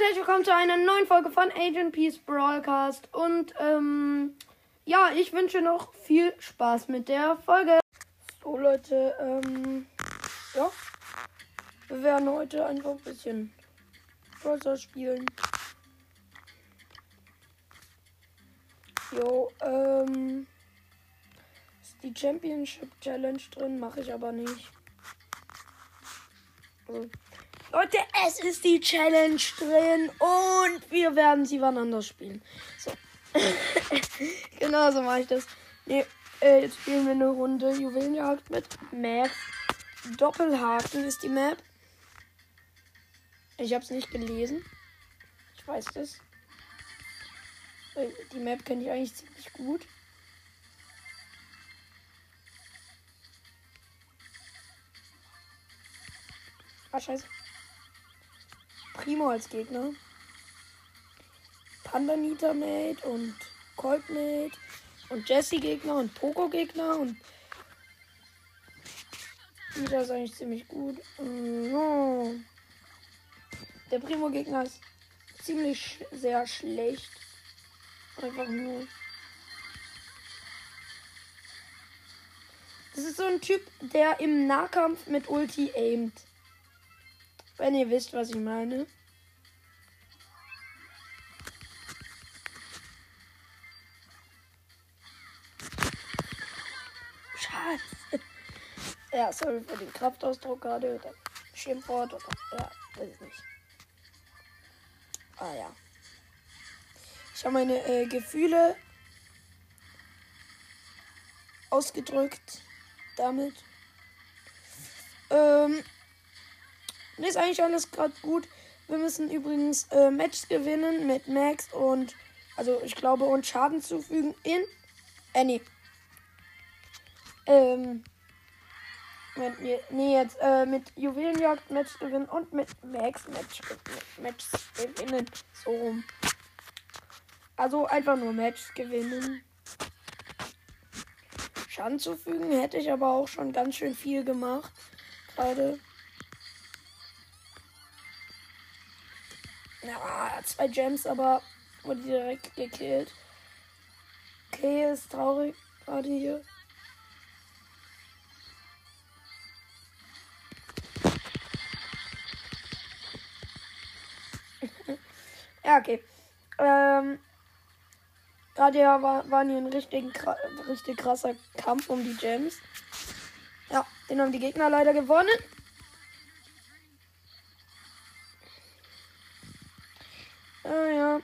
Und herzlich willkommen zu einer neuen Folge von Agent Peace Broadcast. Und ähm, ja, ich wünsche noch viel Spaß mit der Folge. So Leute, ähm, ja, wir werden heute einfach ein bisschen Browser spielen. Jo, ähm, ist die Championship Challenge drin, mache ich aber nicht. Also, Leute, es ist die Challenge drin und wir werden sie wann anders spielen. So. genau so mache ich das. Nee, äh, jetzt spielen wir eine Runde Juwelenjagd mit Max. Doppelhaken ist die Map. Ich habe es nicht gelesen. Ich weiß das. Die Map kenne ich eigentlich ziemlich gut. Ah, scheiße. Primo als Gegner. Pandanita Mate und Colt Mate und Jesse Gegner und Poco Gegner und Nita ist eigentlich ziemlich gut. Oh. Der Primo Gegner ist ziemlich sehr schlecht. Einfach nur. Das ist so ein Typ, der im Nahkampf mit Ulti aimt. Wenn ihr wisst, was ich meine. Scheiße. Ja, sorry für den Kraftausdruck gerade. Oder Schimpfwort oder. Ja, weiß ich nicht. Ah ja. Ich habe meine äh, Gefühle ausgedrückt damit. Ähm, und ist eigentlich alles gerade gut. Wir müssen übrigens äh, Match gewinnen mit Max und, also ich glaube, und Schaden zufügen in. Äh. Ähm. Mit, nee, jetzt äh, mit Juwelenjagd Match gewinnen und mit Max Match, Match gewinnen. So rum. Also einfach nur Match gewinnen. Schaden zufügen hätte ich aber auch schon ganz schön viel gemacht. Gerade. Ja, zwei Gems, aber wurde direkt gekillt. Okay, ist traurig gerade hier. ja, okay. Ähm, ja war, waren hier ein richtig, richtig krasser Kampf um die Gems. Ja, den haben die Gegner leider gewonnen. Ah ja.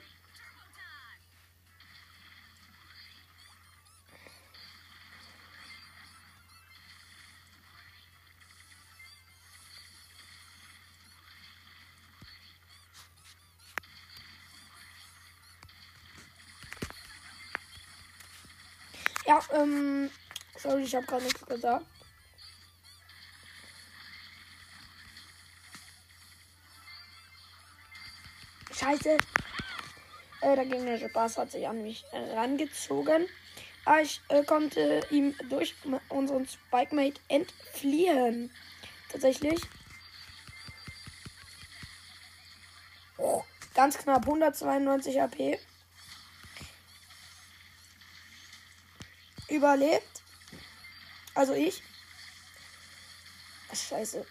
Ja, ähm, sorry, ich habe gerade nichts gesagt. Scheiße. Äh, der gegnerische Bass hat sich an mich rangezogen. Aber ich äh, konnte ihm durch unseren Spike-Mate entfliehen. Tatsächlich. Oh, ganz knapp 192 AP. Überlebt. Also ich. Scheiße.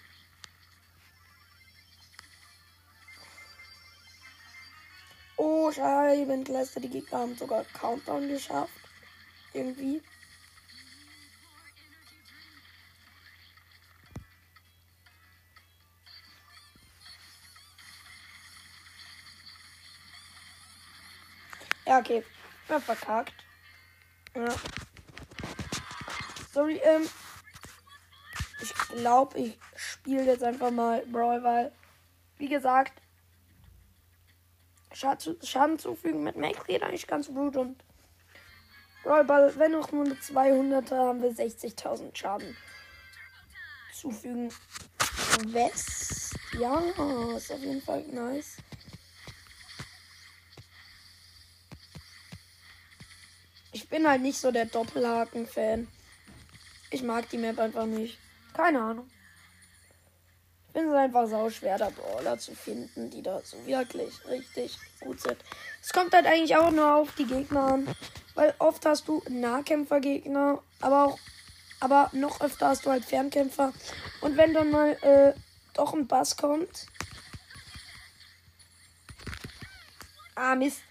Scheibenkleister. Die Gegner haben sogar Countdown geschafft. Irgendwie. Ja, okay. Ja, verkackt. Ja. Sorry, ähm. Ich glaube, ich spiele jetzt einfach mal Brawl, weil, wie gesagt, Schaden zufügen mit Max geht eigentlich ganz gut und Rollball, wenn noch nur eine 200er, haben wir 60.000 Schaden zufügen. West, ja, ist auf jeden Fall nice. Ich bin halt nicht so der Doppelhaken-Fan. Ich mag die Map einfach nicht. Keine Ahnung. Finde es einfach sau schwer, da Brawler zu finden, die da so wirklich richtig gut sind. Es kommt halt eigentlich auch nur auf die Gegner an, weil oft hast du Nahkämpfergegner, aber auch, aber noch öfter hast du halt Fernkämpfer. Und wenn dann mal äh, doch ein Bass kommt. Ah, Mist.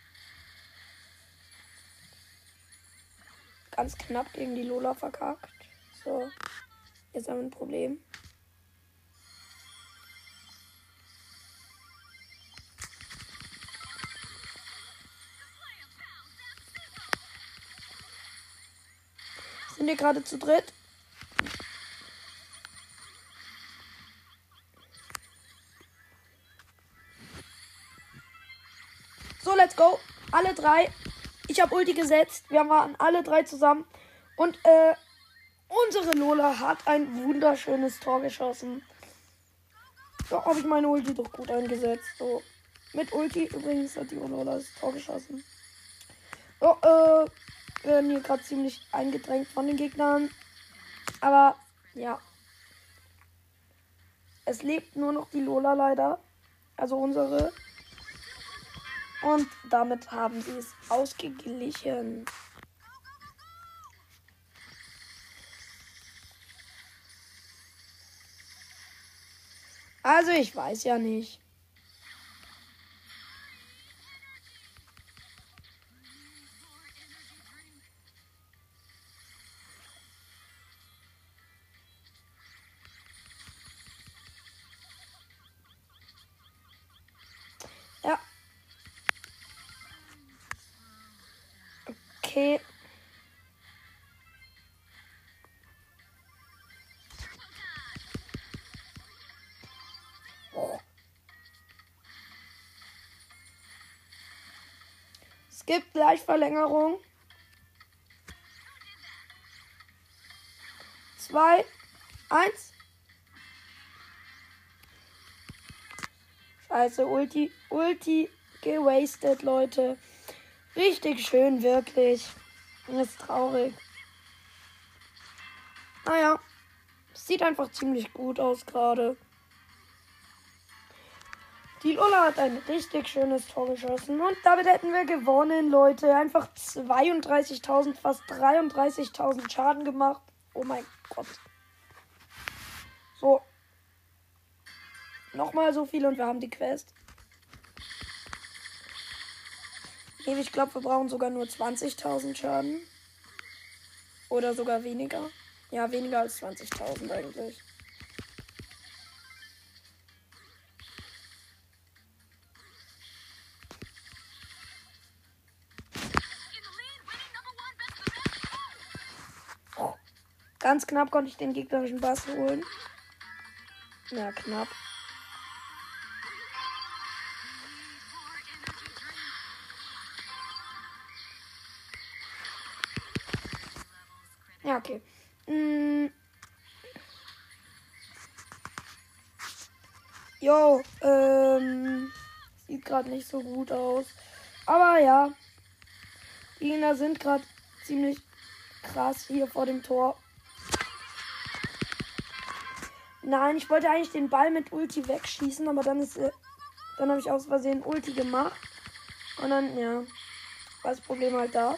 Ganz knapp gegen die Lola verkackt. So. Jetzt haben wir ein Problem. Sind wir gerade zu dritt? So, let's go. Alle drei. Ich habe Ulti gesetzt. Wir waren alle drei zusammen. Und äh, unsere Lola hat ein wunderschönes Tor geschossen. So habe ich meine Ulti doch gut eingesetzt. So. Mit Ulti übrigens hat die Lola das Tor geschossen. So, äh, werden hier gerade ziemlich eingedrängt von den Gegnern. Aber ja. Es lebt nur noch die Lola leider. Also unsere. Und damit haben sie es ausgeglichen. Also ich weiß ja nicht. Gleich Verlängerung. Zwei, eins. Scheiße, Ulti, Ulti gewastet, Leute. Richtig schön, wirklich. Das ist traurig. Naja, sieht einfach ziemlich gut aus gerade. Die Lola hat ein richtig schönes Tor geschossen. Und damit hätten wir gewonnen, Leute. Einfach 32.000, fast 33.000 Schaden gemacht. Oh mein Gott. So. Nochmal so viel und wir haben die Quest. Ich glaube, wir brauchen sogar nur 20.000 Schaden. Oder sogar weniger. Ja, weniger als 20.000 eigentlich. Ganz knapp konnte ich den gegnerischen Bass holen. Ja, knapp. Ja, okay. Mm. Jo, ähm, sieht gerade nicht so gut aus. Aber ja, die Gegner sind gerade ziemlich krass hier vor dem Tor. Nein, ich wollte eigentlich den Ball mit Ulti wegschießen, aber dann ist, äh, dann habe ich aus Versehen Ulti gemacht. Und dann, ja, war das Problem halt da.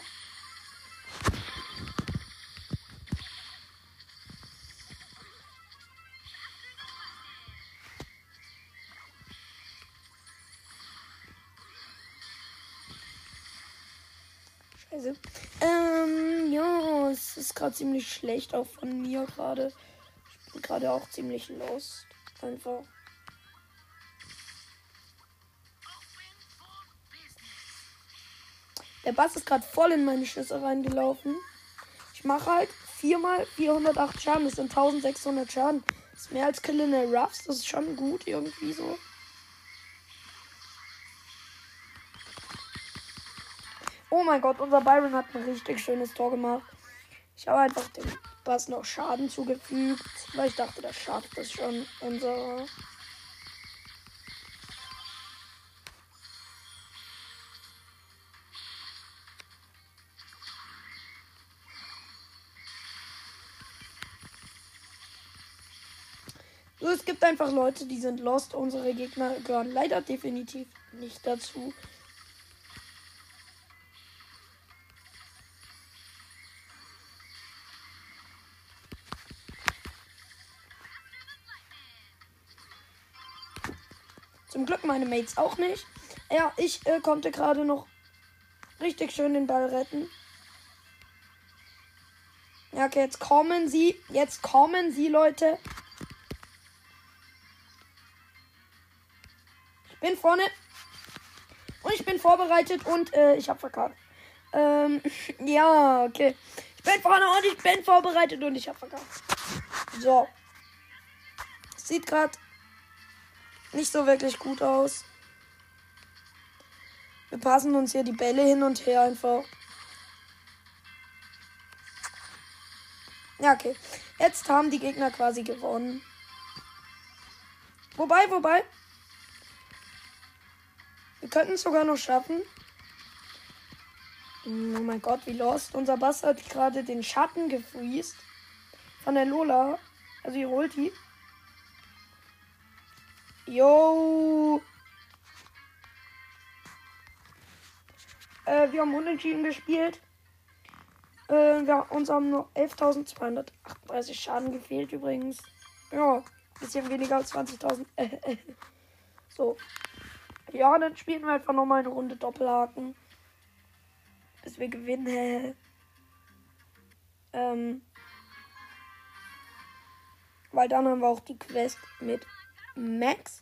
Scheiße. Ähm, ja, es ist gerade ziemlich schlecht auch von mir gerade. Bin gerade auch ziemlich lost. Einfach. Der Bass ist gerade voll in meine Schüsse reingelaufen. Ich mache halt viermal 408 Schaden. Das sind 1600 Schaden. Das ist mehr als Kill in der Ruffs. Das ist schon gut irgendwie so. Oh mein Gott, unser Byron hat ein richtig schönes Tor gemacht. Ich habe einfach dem Bass noch Schaden zugefügt, weil ich dachte, das schafft es schon. Unser. Es gibt einfach Leute, die sind lost. Unsere Gegner gehören leider definitiv nicht dazu. Meine Mates auch nicht. Ja, ich äh, konnte gerade noch richtig schön den Ball retten. Ja, okay, jetzt kommen sie. Jetzt kommen sie, Leute. Ich bin vorne. Und ich bin vorbereitet und äh, ich habe verkackt. Ähm, ja, okay. Ich bin vorne und ich bin vorbereitet und ich habe verkackt. So. Sieht gerade nicht so wirklich gut aus. Wir passen uns hier die Bälle hin und her einfach. Ja, okay. Jetzt haben die Gegner quasi gewonnen. Wobei, wobei. Wir könnten es sogar noch schaffen. Oh mein Gott, wie lost. Unser Bass hat gerade den Schatten gefriest. Von der Lola. Also ihr holt die. Yo. Äh, wir haben unentschieden gespielt. Äh, wir, uns haben nur 11.238 Schaden gefehlt übrigens. Ja, bisschen weniger als 20.000. so. Ja, dann spielen wir einfach nochmal eine Runde Doppelhaken. Bis wir gewinnen. ähm. Weil dann haben wir auch die Quest mit Max.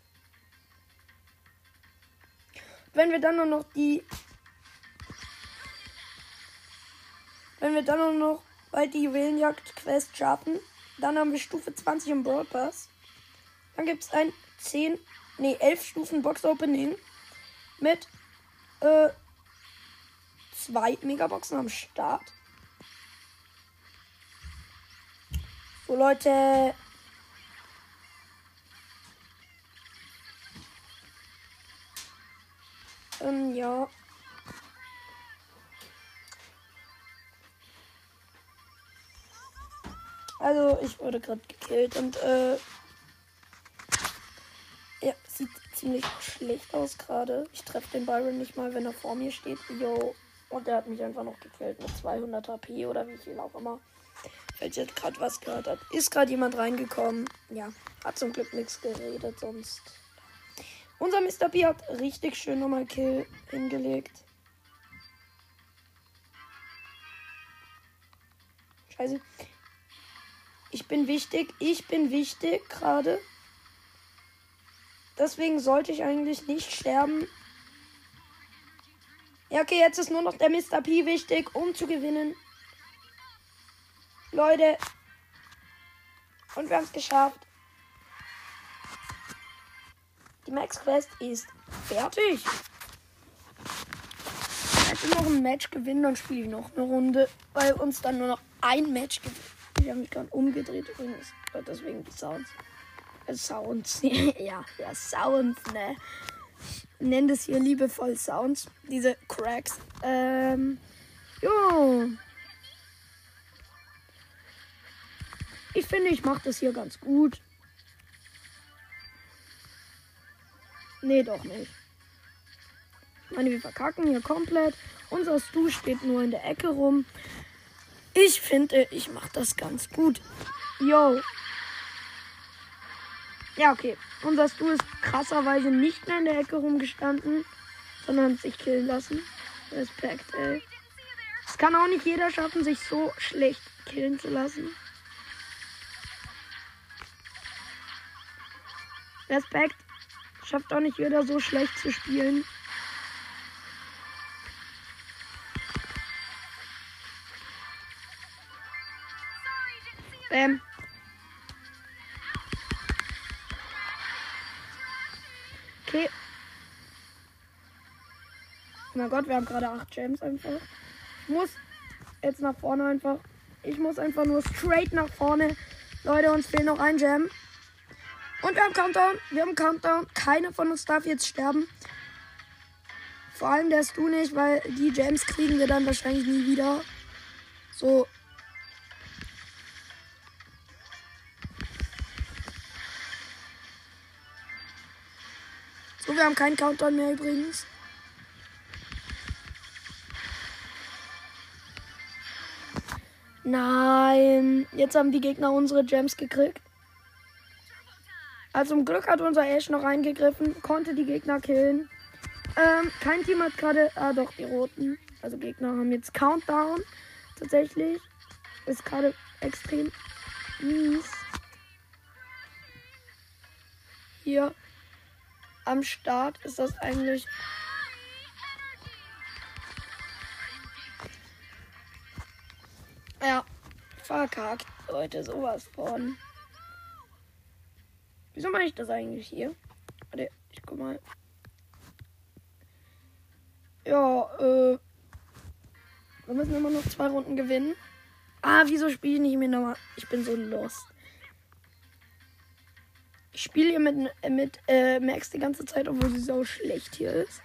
Wenn wir dann nur noch die. Wenn wir dann nur noch bei die Juwelenjagd-Quest schaffen, dann haben wir Stufe 20 im Brawl Pass. Dann gibt es ein 10, nee, 11 Stufen Box Opening mit äh, zwei Megaboxen am Start. So Leute, Ähm, ja. Also, ich wurde gerade gekillt und, äh. Ja, sieht ziemlich schlecht aus gerade. Ich treffe den Byron nicht mal, wenn er vor mir steht. Yo. Und er hat mich einfach noch gekillt mit 200 HP oder wie viel auch immer. Falls jetzt gerade was gehört hat. Ist gerade jemand reingekommen. Ja, hat zum Glück nichts geredet, sonst unser Mr. B hat richtig schön nochmal Kill hingelegt. Scheiße. Ich bin wichtig. Ich bin wichtig gerade. Deswegen sollte ich eigentlich nicht sterben. Ja, okay, jetzt ist nur noch der Mr. P wichtig, um zu gewinnen. Leute. Und wir haben es geschafft. Die Max Quest ist fertig. Jetzt noch ein Match gewinnen, dann spiele ich noch eine Runde, weil uns dann nur noch ein Match gibt. Ich habe mich gerade umgedreht übrigens. Deswegen die Sounds. Äh, Sounds. ja, ja, Sounds, ne? Ich nenne das hier liebevoll Sounds. Diese Cracks. Ähm. Jo. Ich finde, ich mache das hier ganz gut. Nee, doch nicht. Ich meine, wir verkacken hier komplett. Unser Stu steht nur in der Ecke rum. Ich finde, ich mache das ganz gut. Yo. Ja, okay. Unser Stu ist krasserweise nicht mehr in der Ecke rumgestanden, sondern hat sich killen lassen. Respekt, ey. Es kann auch nicht jeder schaffen, sich so schlecht killen zu lassen. Respekt. Schafft auch nicht jeder so schlecht zu spielen. Bam. Okay. Oh mein Gott, wir haben gerade 8 Gems einfach. Ich muss jetzt nach vorne einfach. Ich muss einfach nur straight nach vorne. Leute, uns fehlt noch ein Gem. Und wir haben Countdown. Wir haben Countdown. Keiner von uns darf jetzt sterben. Vor allem darfst du nicht, weil die Gems kriegen wir dann wahrscheinlich nie wieder. So. wir haben keinen Countdown mehr übrigens. Nein, jetzt haben die Gegner unsere Gems gekriegt. Also zum Glück hat unser Ash noch eingegriffen, konnte die Gegner killen. Ähm, kein Team hat gerade, ah doch, die Roten, also Gegner haben jetzt Countdown. Tatsächlich ist gerade extrem mies. Hier am Start ist das eigentlich Ja, verkackt, Leute, sowas von. Wieso mache ich das eigentlich hier? Warte, ich guck mal. Ja, äh. Wir müssen immer noch zwei Runden gewinnen. Ah, wieso spiele ich nicht mehr nochmal? Ich bin so lost. Ich spiele hier mit, mit äh, Max die ganze Zeit, obwohl sie so schlecht hier ist.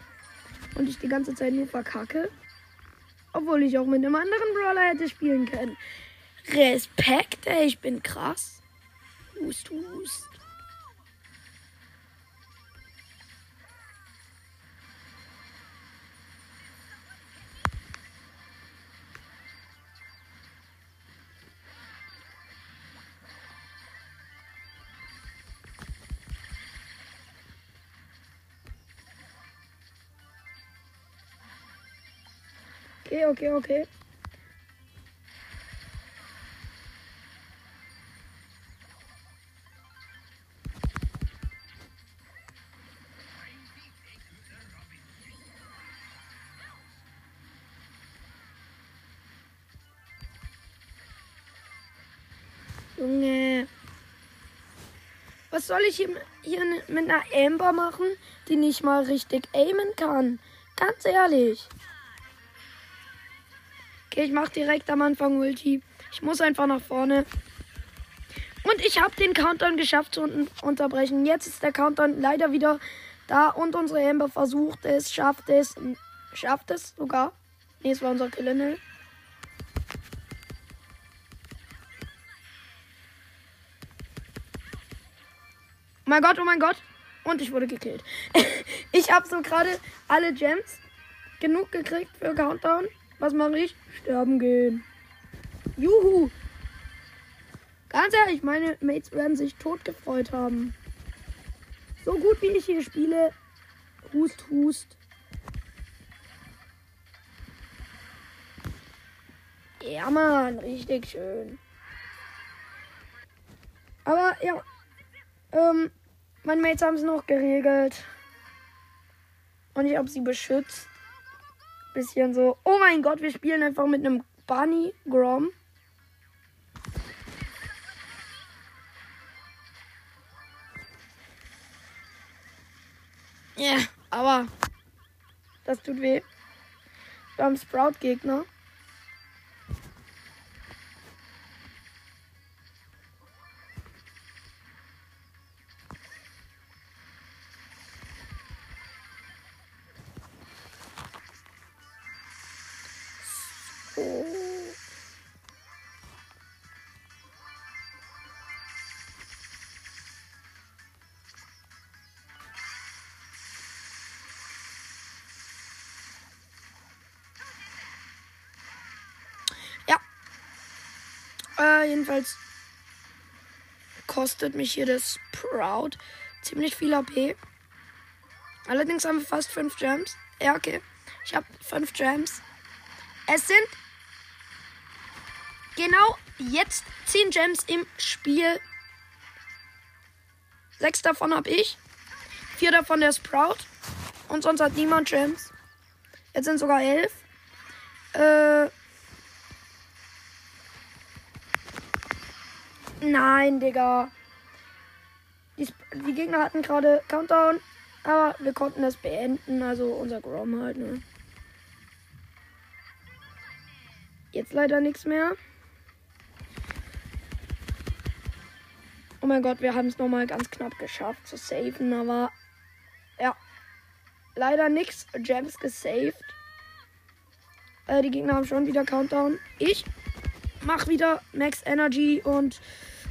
Und ich die ganze Zeit nur verkacke. Obwohl ich auch mit einem anderen Brawler hätte spielen können. Respekt, ey, ich bin krass. Hust, hust. Okay, okay, okay. Junge. Was soll ich hier, hier mit einer Amber machen, die nicht mal richtig aimen kann? Ganz ehrlich. Okay, ich mache direkt am Anfang Ulti. Ich muss einfach nach vorne. Und ich habe den Countdown geschafft zu un unterbrechen. Jetzt ist der Countdown leider wieder da und unsere Amber versucht es, schafft es, schafft es sogar. Ne, es war unser Killer. Oh mein Gott, oh mein Gott. Und ich wurde gekillt. ich habe so gerade alle Gems genug gekriegt für Countdown. Was mache ich? Sterben gehen. Juhu. Ganz ehrlich, meine Mates werden sich tot gefreut haben. So gut wie ich hier spiele. Hust, hust. Ja, Mann, richtig schön. Aber ja, ähm, meine Mates haben es noch geregelt. Und ich habe sie beschützt bisschen so, oh mein Gott, wir spielen einfach mit einem Bunny Grom. Ja, yeah, aber das tut weh. Haben Sprout-Gegner. Jedenfalls kostet mich hier das Sprout ziemlich viel AP. Allerdings haben wir fast 5 Gems. Ja, okay. Ich habe 5 Gems. Es sind genau jetzt 10 Gems im Spiel. 6 davon habe ich. 4 davon der Sprout. Und sonst hat niemand Gems. Jetzt sind sogar 11. Äh, Nein, Digga. Die, die Gegner hatten gerade Countdown, aber wir konnten es beenden. Also unser Grom halt, ne? Jetzt leider nichts mehr. Oh mein Gott, wir haben es nochmal ganz knapp geschafft zu saven, aber ja. Leider nichts. Gems gesaved. Äh, die Gegner haben schon wieder Countdown. Ich mach wieder Max Energy und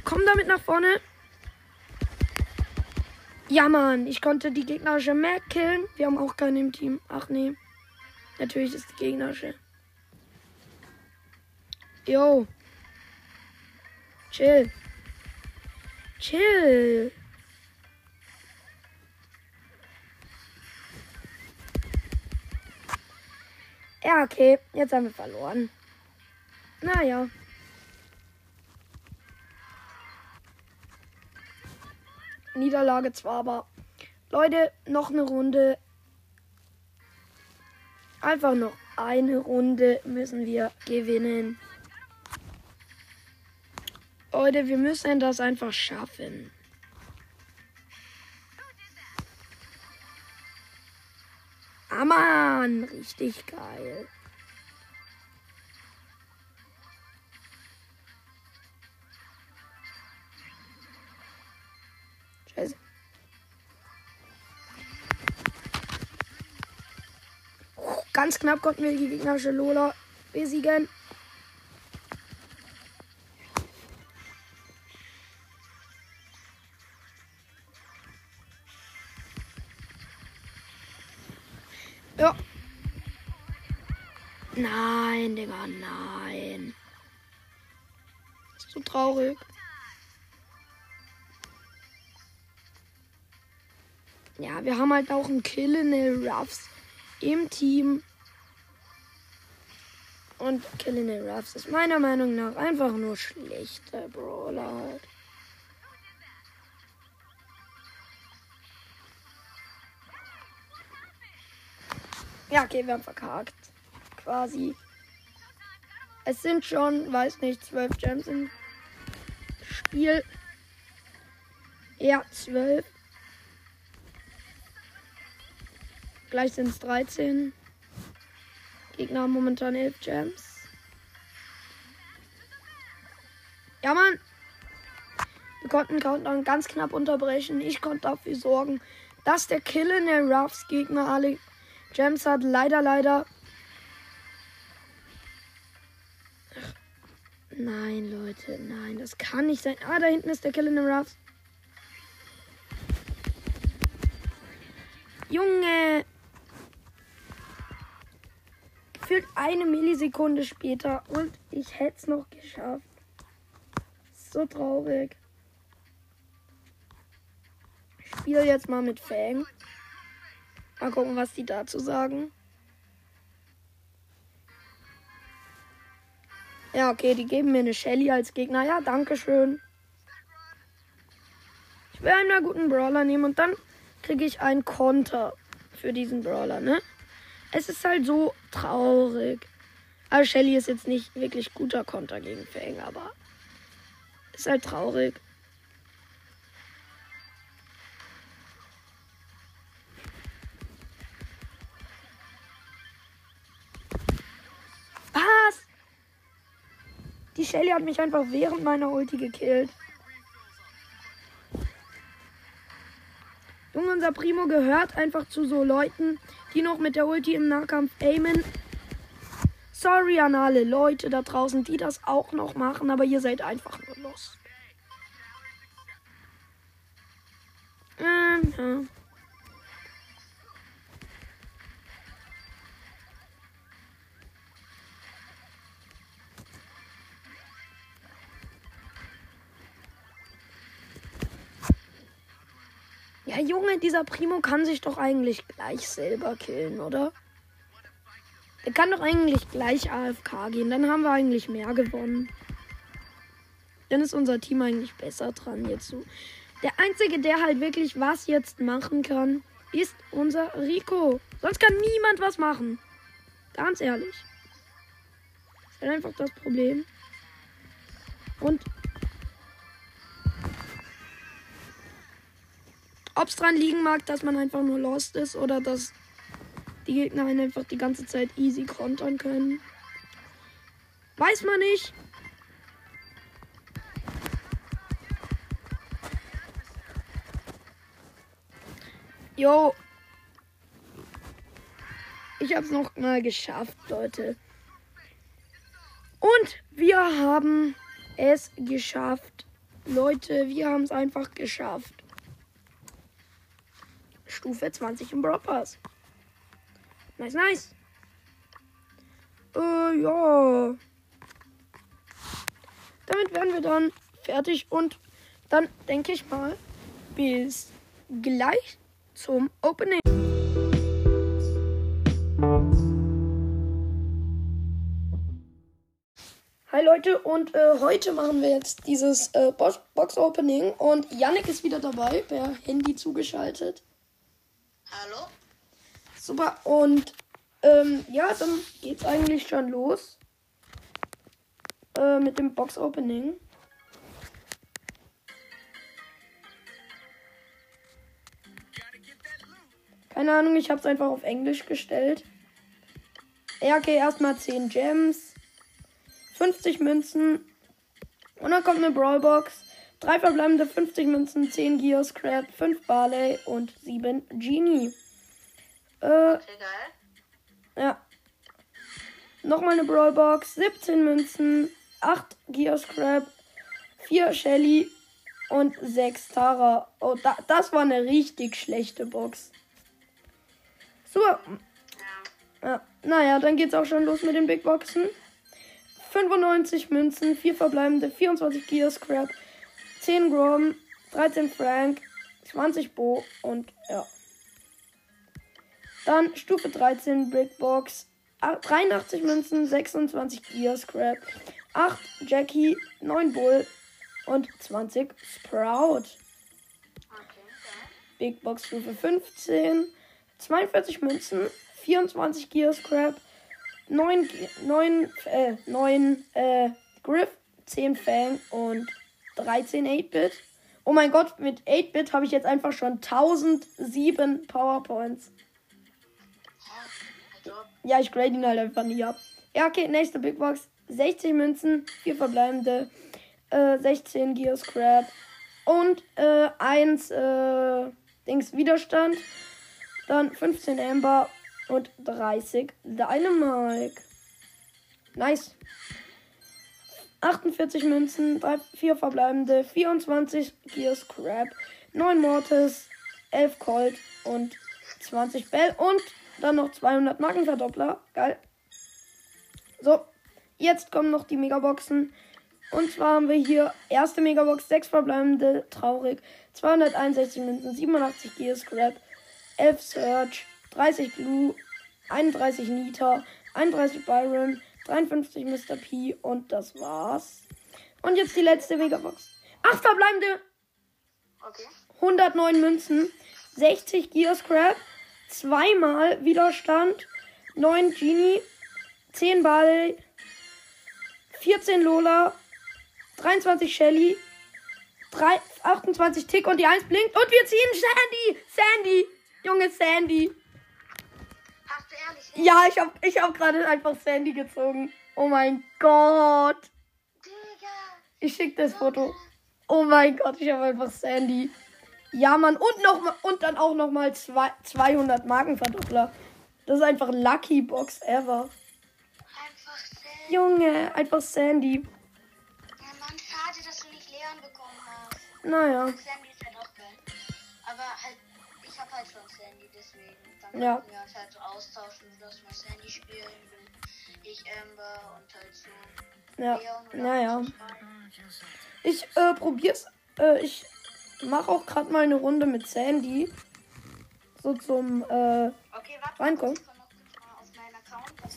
komm damit nach vorne. Ja, Mann, ich konnte die gegnerische Mac killen. Wir haben auch keinen im Team. Ach nee. Natürlich ist die gegnerische. Yo. Chill. Chill. Ja, okay. Jetzt haben wir verloren. Naja. Niederlage zwar, aber Leute, noch eine Runde. Einfach noch eine Runde müssen wir gewinnen. Leute, wir müssen das einfach schaffen. Ah, Mann, richtig geil. Ganz knapp konnten wir die gegnerische Lola besiegen. Ja. Nein, Digga, nein. Ist so traurig. Ja, wir haben halt auch einen Killinel Ruffs im Team. Und Killinel Ruffs ist meiner Meinung nach einfach nur schlechter Brawler. Ja, okay, wir haben verkackt. Quasi. Es sind schon, weiß nicht, zwölf Gems im Spiel. Ja, zwölf. Gleich sind es 13. Gegner haben momentan 11 Gems. Ja, Mann. Wir konnten Countdown ganz knapp unterbrechen. Ich konnte dafür sorgen, dass der Killer der Ruffs Gegner alle Gems hat. Leider, leider. Nein, Leute, nein, das kann nicht sein. Ah, da hinten ist der Killer der Ruffs. Junge! Gefühlt eine Millisekunde später und ich hätte es noch geschafft. So traurig. Ich spiele jetzt mal mit Fang. Mal gucken, was die dazu sagen. Ja, okay, die geben mir eine Shelly als Gegner. Ja, danke schön. Ich will einen guten Brawler nehmen und dann kriege ich einen Konter für diesen Brawler, ne? Es ist halt so traurig. Aber Shelly ist jetzt nicht wirklich guter Konter gegen Fang, aber ist halt traurig. Was? Die Shelly hat mich einfach während meiner Ulti gekillt. Junge, unser Primo gehört einfach zu so Leuten, die noch mit der Ulti im Nahkampf aimen. Sorry an alle Leute da draußen, die das auch noch machen, aber ihr seid einfach nur los. Ähm, ja. Junge, dieser Primo kann sich doch eigentlich gleich selber killen, oder? Der kann doch eigentlich gleich AFK gehen. Dann haben wir eigentlich mehr gewonnen. Dann ist unser Team eigentlich besser dran jetzt so. Der Einzige, der halt wirklich was jetzt machen kann, ist unser Rico. Sonst kann niemand was machen. Ganz ehrlich. Das ist halt einfach das Problem. Und ob es dran liegen mag, dass man einfach nur lost ist oder dass die Gegner einen einfach die ganze Zeit easy kontern können. Weiß man nicht. Jo. Ich hab's noch mal geschafft, Leute. Und wir haben es geschafft. Leute, wir haben es einfach geschafft. Stufe 20 im Brawl Pass. Nice, nice. Äh, ja. Damit wären wir dann fertig und dann denke ich mal, bis gleich zum Opening. Hi Leute und äh, heute machen wir jetzt dieses äh, Box Opening und Yannick ist wieder dabei, per Handy zugeschaltet. Hallo? Super und ähm, ja, dann geht's eigentlich schon los äh, mit dem Box Opening. Keine Ahnung, ich habe es einfach auf Englisch gestellt. Ja, okay, erstmal 10 Gems, 50 Münzen und dann kommt eine Brawlbox. Drei verbleibende 50 Münzen, 10 Gear Scrap, 5 Barley und 7 Genie. Äh, Okay, geil. ja. Nochmal eine Brawlbox, 17 Münzen, 8 Gear Scrap, 4 Shelly und 6 Tara. Oh, da, das war eine richtig schlechte Box. Super. Ja. Ja, naja, dann geht's auch schon los mit den Big Boxen. 95 Münzen, 4 verbleibende, 24 Gear Scrap, 10 Grom, 13 Frank, 20 Bo und ja. Dann Stufe 13 Big Box, a- 83 Münzen, 26 Gear Scrap, 8 Jackie, 9 Bull und 20 Sprout. Big Box Stufe 15, 42 Münzen, 24 Gear Scrap, 9, Ge- 9, äh, 9 äh, Griff, 10 Fang und 13 8-Bit. Oh mein Gott, mit 8-Bit habe ich jetzt einfach schon 1007 Powerpoints. Ja, ich grade ihn halt einfach nie ab. Ja, okay, nächste Big Box. 60 Münzen, 4 verbleibende, äh, 16 Gear Scrap und äh, 1 äh, Dings Widerstand. Dann 15 Amber und 30 Dynamike. Nice. 48 Münzen, 3, 4 verbleibende, 24 Gear Scrap, 9 Mortis, 11 Colt und 20 Bell und dann noch 200 Markenverdoppler. Geil. So, jetzt kommen noch die Megaboxen. Und zwar haben wir hier erste Megabox, 6 verbleibende, traurig, 261 Münzen, 87 Gear Scrap, 11 Search, 30 Blue, 31 Nita, 31 Byron, 53 Mr. P und das war's. Und jetzt die letzte Megabox. 8 verbleibende, okay. 109 Münzen, 60 Gear Scrap, zweimal Widerstand, 9 Genie, 10 Ball, 14 Lola, 23 Shelly, 3, 28 Tick und die 1 blinkt und wir ziehen Sandy! Sandy! Junge Sandy! Ja, ich hab, ich hab gerade einfach Sandy gezogen. Oh mein Gott! Digga! Ich schick das Foto. Oh mein Gott, ich habe einfach Sandy. Ja, Mann. Und, noch, mal- und dann auch noch mal zwei, 200 Markenverdoppler. Das ist einfach Lucky Box ever. Einfach sehr. Junge, einfach Sandy. Ja, Mann, schade, dass du nicht Leon bekommen hast. Naja. Sandy ist halt auch geil. Aber halt, ich hab halt schon Sandy, deswegen. Dann Ja. können wir uns halt so austauschen. Du darfst mal Sandy spielen, ich Amber und halt so Ja, naja. Ich äh, probier's. Äh, ich mache auch gerade mal eine Runde mit Sandy. So zum, äh, Okay, warte. Reinkommen.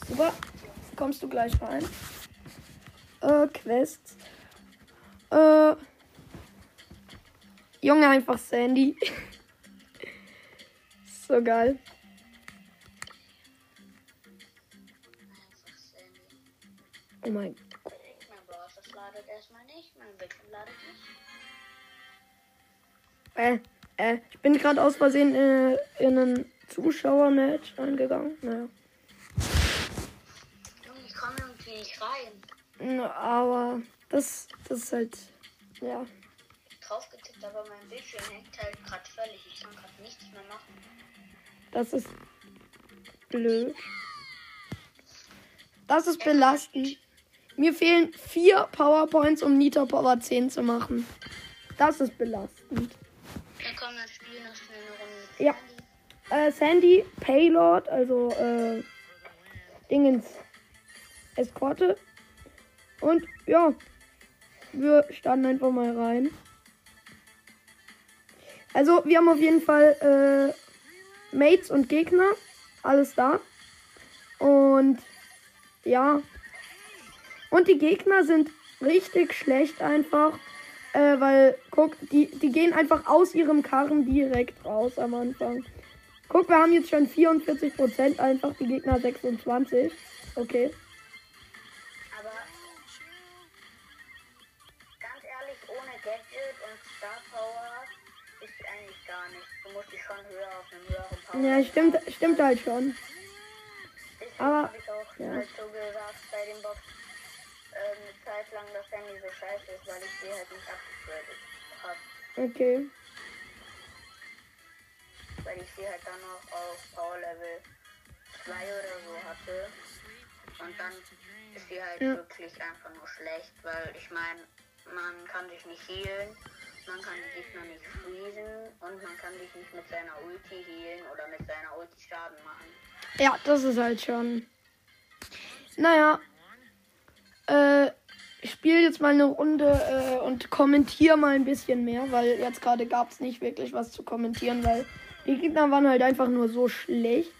Super. Kommst du gleich rein. Äh, Quest. Äh. Junge, einfach Sandy. so geil. Oh mein Mein Browser ladet erstmal nicht, mein Bildschirm ladet nicht. Äh, äh, ich bin gerade aus Versehen äh, in einen Zuschauermatch eingegangen. Naja. Ich komme irgendwie nicht rein. Na, Aber das, das ist halt. Ja. Drauf getippt, aber mein Bildschirm hängt halt gerade völlig. Ich kann gerade nichts mehr machen. Das ist blöd. Das ist belastend. Mir fehlen vier Powerpoints, um Nita Power 10 zu machen. Das ist belastend. Ja, komm, dann spielen noch schnell eine Runde Ja. Sandy. äh, Sandy, Paylord, also äh, Dingens Eskorte. Und ja, wir starten einfach mal rein. Also, wir haben auf jeden Fall äh, Mates und Gegner. Alles da. Und ja. Und die Gegner sind richtig schlecht einfach. Äh, weil, guck, die, die gehen einfach aus ihrem Karren direkt raus am Anfang. Guck, wir haben jetzt schon 44% einfach, die Gegner 26. Okay. Aber ganz ehrlich, ohne Gadget und Star Power ist eigentlich gar nichts. Du musst dich schon höher auf einem höheren Power. Ja, stimmt, stimmt halt schon. Deswegen aber- habe ich auch ja. halt so gesagt bei dem Box ähm, eine Zeit lang, dass Handy so scheiße ist, weil ich sie halt nicht abgegradet habe. Okay. Weil ich sie halt dann noch auf Power Level 2 oder so hatte. Und dann ist sie halt Ja. wirklich einfach nur schlecht, weil ich meine, man kann sich nicht healen, man kann die Gegner nicht freezen und man kann sich nicht mit seiner Ulti healen oder mit seiner Ulti Schaden machen. Ja, das ist halt schon. Naja. Äh, ich spiele jetzt mal eine Runde äh, und kommentiere mal ein bisschen mehr, weil jetzt gerade gab es nicht wirklich was zu kommentieren, weil die Gegner waren halt einfach nur so schlecht,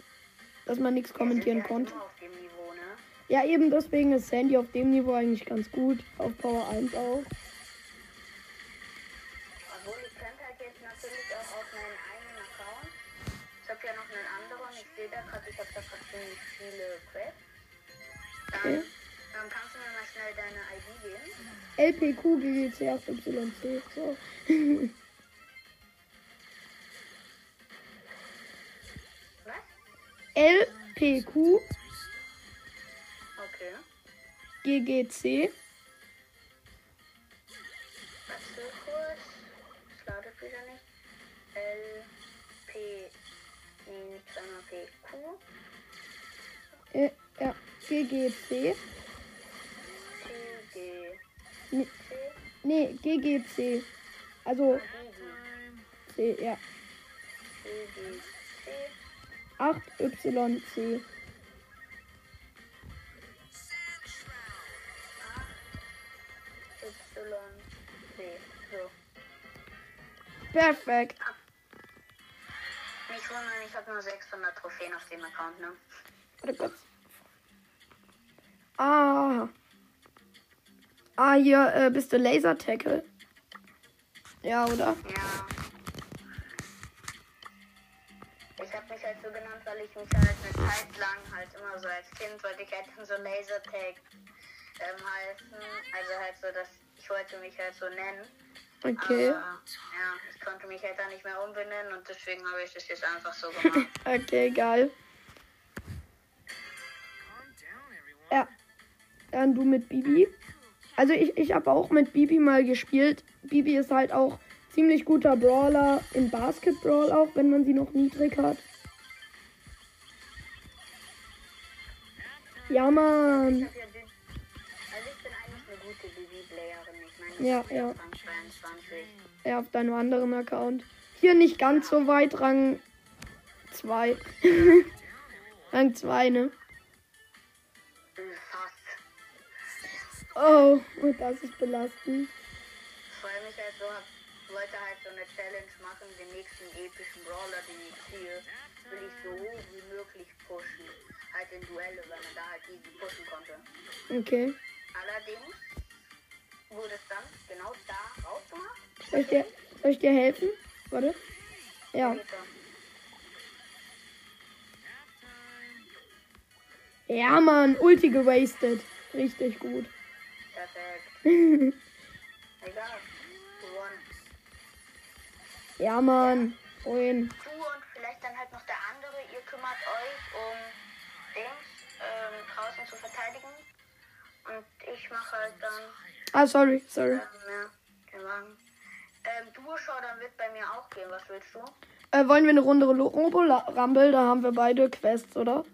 dass man nichts kommentieren konnte. ja dem Niveau, ne? Ja, eben deswegen ist Sandy auf dem Niveau eigentlich ganz gut. Auf Power 1 auch. Ja noch einen anderen, ich sehe da gerade, ich habe da gerade ziemlich viele Quests. Dann, Okay. Dann kannst du mir mal schnell deine ID geben. LPQ GGC 8YC. So. Was? LPQ Okay. GGC. Warte kurz. Es ladet wieder nicht. L, P, nee, nicht zweimal P, Q, Äh, ja, GGC. Nee, C, nee, GGC. Also C, ja. G, G, C. 8YC. Y, C. So. Perfekt. Nicht wundern, ich habe nur 600 Trophäen auf dem Account, ne? Warte kurz. Ah. Ah, hier äh, bist du Laser Tackle. Ja, oder? Ja. Ich habe mich halt so genannt, weil ich mich halt eine Zeit lang halt immer so als Kind wollte ich halt dann so Lasertag ähm, heißen. Also halt so, dass ich wollte mich halt so nennen. Okay. Aber, ja, ich konnte mich halt dann nicht mehr umbenennen und deswegen habe ich das jetzt einfach so gemacht. Okay, geil. Ja. Dann du mit Bibi. Also ich, ich habe auch mit Bibi mal gespielt. Bibi ist halt auch ziemlich guter Brawler in Basketball auch, wenn man sie noch niedrig hat. Ja, Mann. ja also ich bin eigentlich eine gute BB-Playerin. Ich meine, Ja, ich bin ja. Rang 22. Ja, auf deinem anderen Account. Hier nicht ganz so weit, Rang 2. Rang 2, ne? Oh, und das ist belastend. Ich halt so hab, wollte halt so eine Challenge machen, den nächsten epischen Brawler, den ich ziehe, will ich so hoch wie möglich pushen. Halt in Duelle, weil man da halt easy pushen konnte. Okay. Allerdings wurde es dann genau da rausgemacht. Soll ich dir, soll ich dir helfen? Warte. Ja. Ja, Mann. Ulti gewastet. Richtig gut. Perfekt. Egal. Gewonnen. Ja, Mann. Moin. Du und vielleicht dann halt noch der andere, ihr kümmert euch um Dings ähm, draußen zu verteidigen. Und ich mache halt dann Ah, sorry, sorry. ähm, ja, den Wagen. Ähm, Duo-Showdown wird bei mir auch gehen. Was willst du? Äh, wollen wir eine Runde Robo Rumble? Da haben wir beide Quests, oder?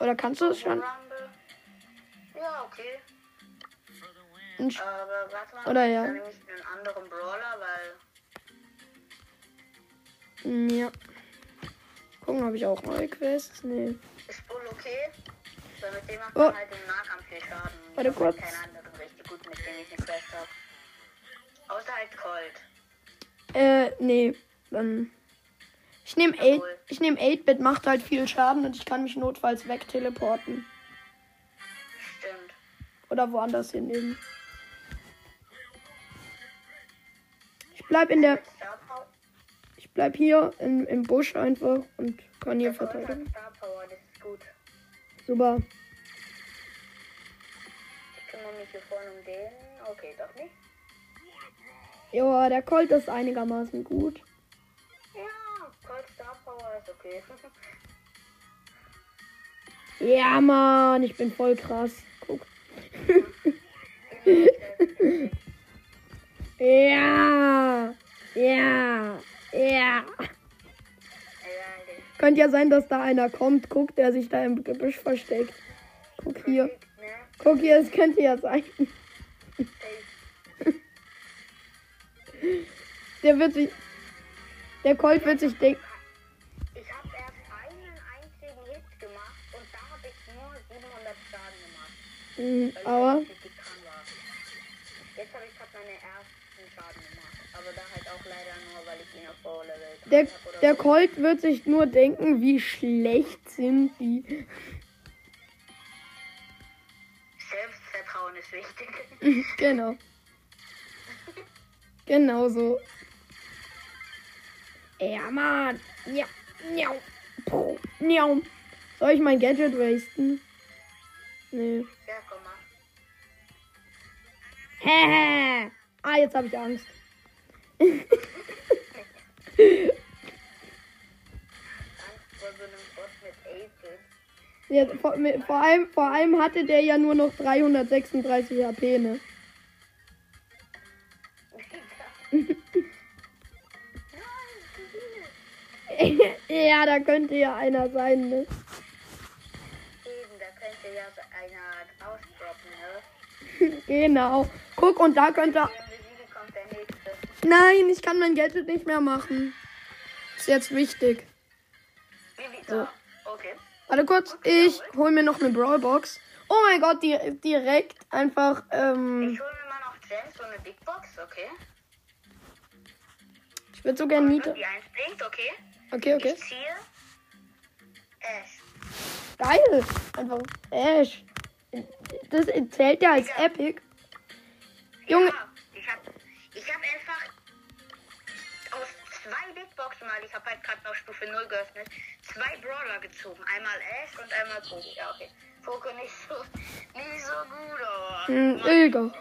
Oder kannst du es schon? Rumble? Ja, okay. Ein Aber warte mal. Oder ja. Dann ich einen anderen Brawler, weil Mm, Ja. Gucken, habe ich auch neue Quests? Nee. Ist Bull okay? Weil mit dem macht Oh. man halt im Nahkampf viel Schaden. Warte halt kurz. keinen anderen richtig gut, mit dem ich eine Quest habe. Außer halt Colt. Äh, nee. Dann. Ich nehme 8. Ich nehme 8-Bit, macht halt viel Schaden und ich kann mich notfalls wegteleporten. Stimmt. Oder woanders hinnehmen. Bleib in der. Ich bleib hier im, im Busch einfach und kann hier verteidigen. Super. Ich kümmere mich hier vorne um den. Okay, doch nicht. Ja, der Colt ist einigermaßen gut. Ja, Colt Star Power ist okay. Ja, Mann, ich bin voll krass. Guck. Ja. Ja. Ja. Könnte ja sein, dass da einer kommt. Guck, der sich da im Gebüsch versteckt. Guck hier. Guck hier, es könnte ja sein. Der wird sich. Der Colt wird sich denken. Ich habe erst einen einzigen Hit gemacht und da habe ich nur 700 Schaden gemacht. Mhm, aber. halt richtig dran war. Jetzt habe ich gerade meine ersten Schaden gemacht. Aber da halt auch leider nur, weil ich ihn auf Power Level Der, der. Colt wird sich nur denken, wie schlecht sind die. Selbstvertrauen ist wichtig. Genau. Genau so. Ja, Mann. Ja. Miau. Puh. Miau. Soll ich mein Gadget wasten? Nee. ja, komm mal. Hä? Ah, jetzt habe ich Angst. Ja, vor, mit- vor, allem, vor allem hatte der ja nur noch 336 HP, ne? ja, da könnte ja einer sein, ne? Eben, da könnte ja so einer ausdroppen, ne? Genau. Guck, und da könnte. Nein, ich kann mein Gadget nicht mehr machen. Ist jetzt wichtig. So. Okay. Warte kurz, ich hol mir noch eine Brawlbox. Oh mein Gott, die, direkt einfach. Ähm, Ich hole mir mal noch Gems und eine Big Box, okay? ich würde so gerne Miete. Die eins blinkt, okay? Okay, okay. Ich ziehe. Ash. Geil. Einfach Ash. Das zählt ja als Epic. Junge. Ja, ich hab, ich hab Big Boxen mal, ich hab halt gerade noch Stufe 0 geöffnet, zwei Brawler gezogen. Einmal Ash und einmal Poco. Ja, okay. Poco nicht so, nicht so gut, aber. Hm, egal.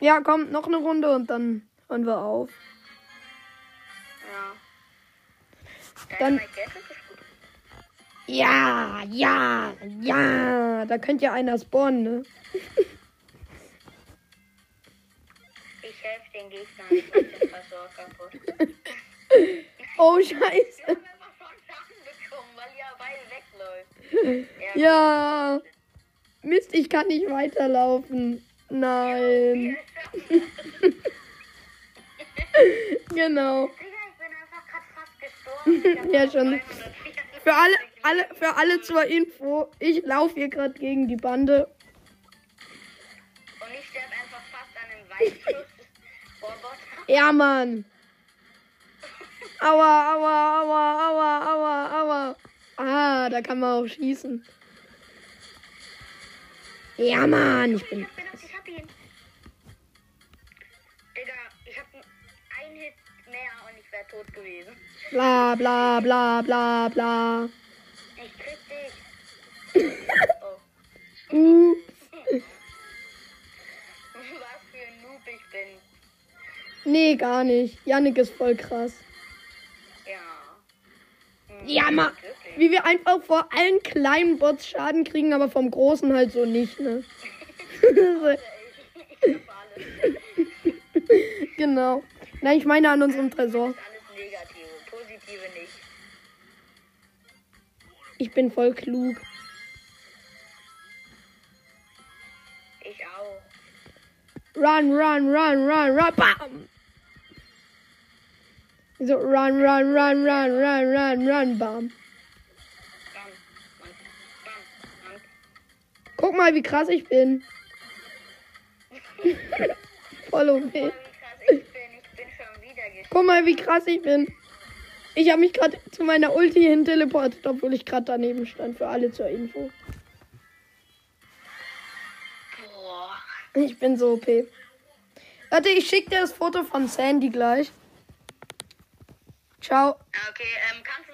Ja, komm, noch eine Runde und dann hören wir auf. Ja. Dann-. Ja, ja, ja. Da könnte ja einer spawnen, ne? den Gegnern, ich mach den Tresor kaputt. Oh, Wir scheiße. haben einfach schon Schaden bekommen, weil ihr beide wegläuft. Ja, Ja. Mist, ich kann nicht weiterlaufen. Nein. genau. Digga, ich bin einfach gerade fast gestorben. Ich hab Ja, schon. 344 Für alle, alle, für alle zur Info, ich laufe hier gerade gegen die Bande. Und ich sterbe einfach fast an einem Weitschuss. Ja, Mann. Aua, aua, aua, aua, aua, aua. Ah, da kann man auch schießen. Ja, Mann, ich bin. ich hab ihn. Digga, ich hab einen Hit mehr und ich wäre tot gewesen. Bla, bla, bla, bla, bla. Ich krieg dich. nee, gar nicht. Yannick ist voll krass. Ja. Ja, ma, wie wir einfach vor allen kleinen Bots Schaden kriegen, aber vom großen halt so nicht, ne? Ich hab alles. genau. Nein, ich meine an unserem Tresor. Das ist alles Negative. Positive nicht. Ich bin voll klug. Ich auch. Run, run, run, run, run. Bam! So, run, run, run, run, run, run, run, bam. Guck mal, wie krass ich bin. Follow me. voll wie krass ich bin. Ich bin schon wieder gestorben. Guck mal, wie krass ich bin. Ich habe mich gerade zu meiner Ulti hin teleportet, obwohl ich gerade daneben stand. Für alle zur Info. Boah. Ich bin so OP. Warte, ich schicke dir das Foto von Sandy gleich. Ciao. Okay, ähm, kannst du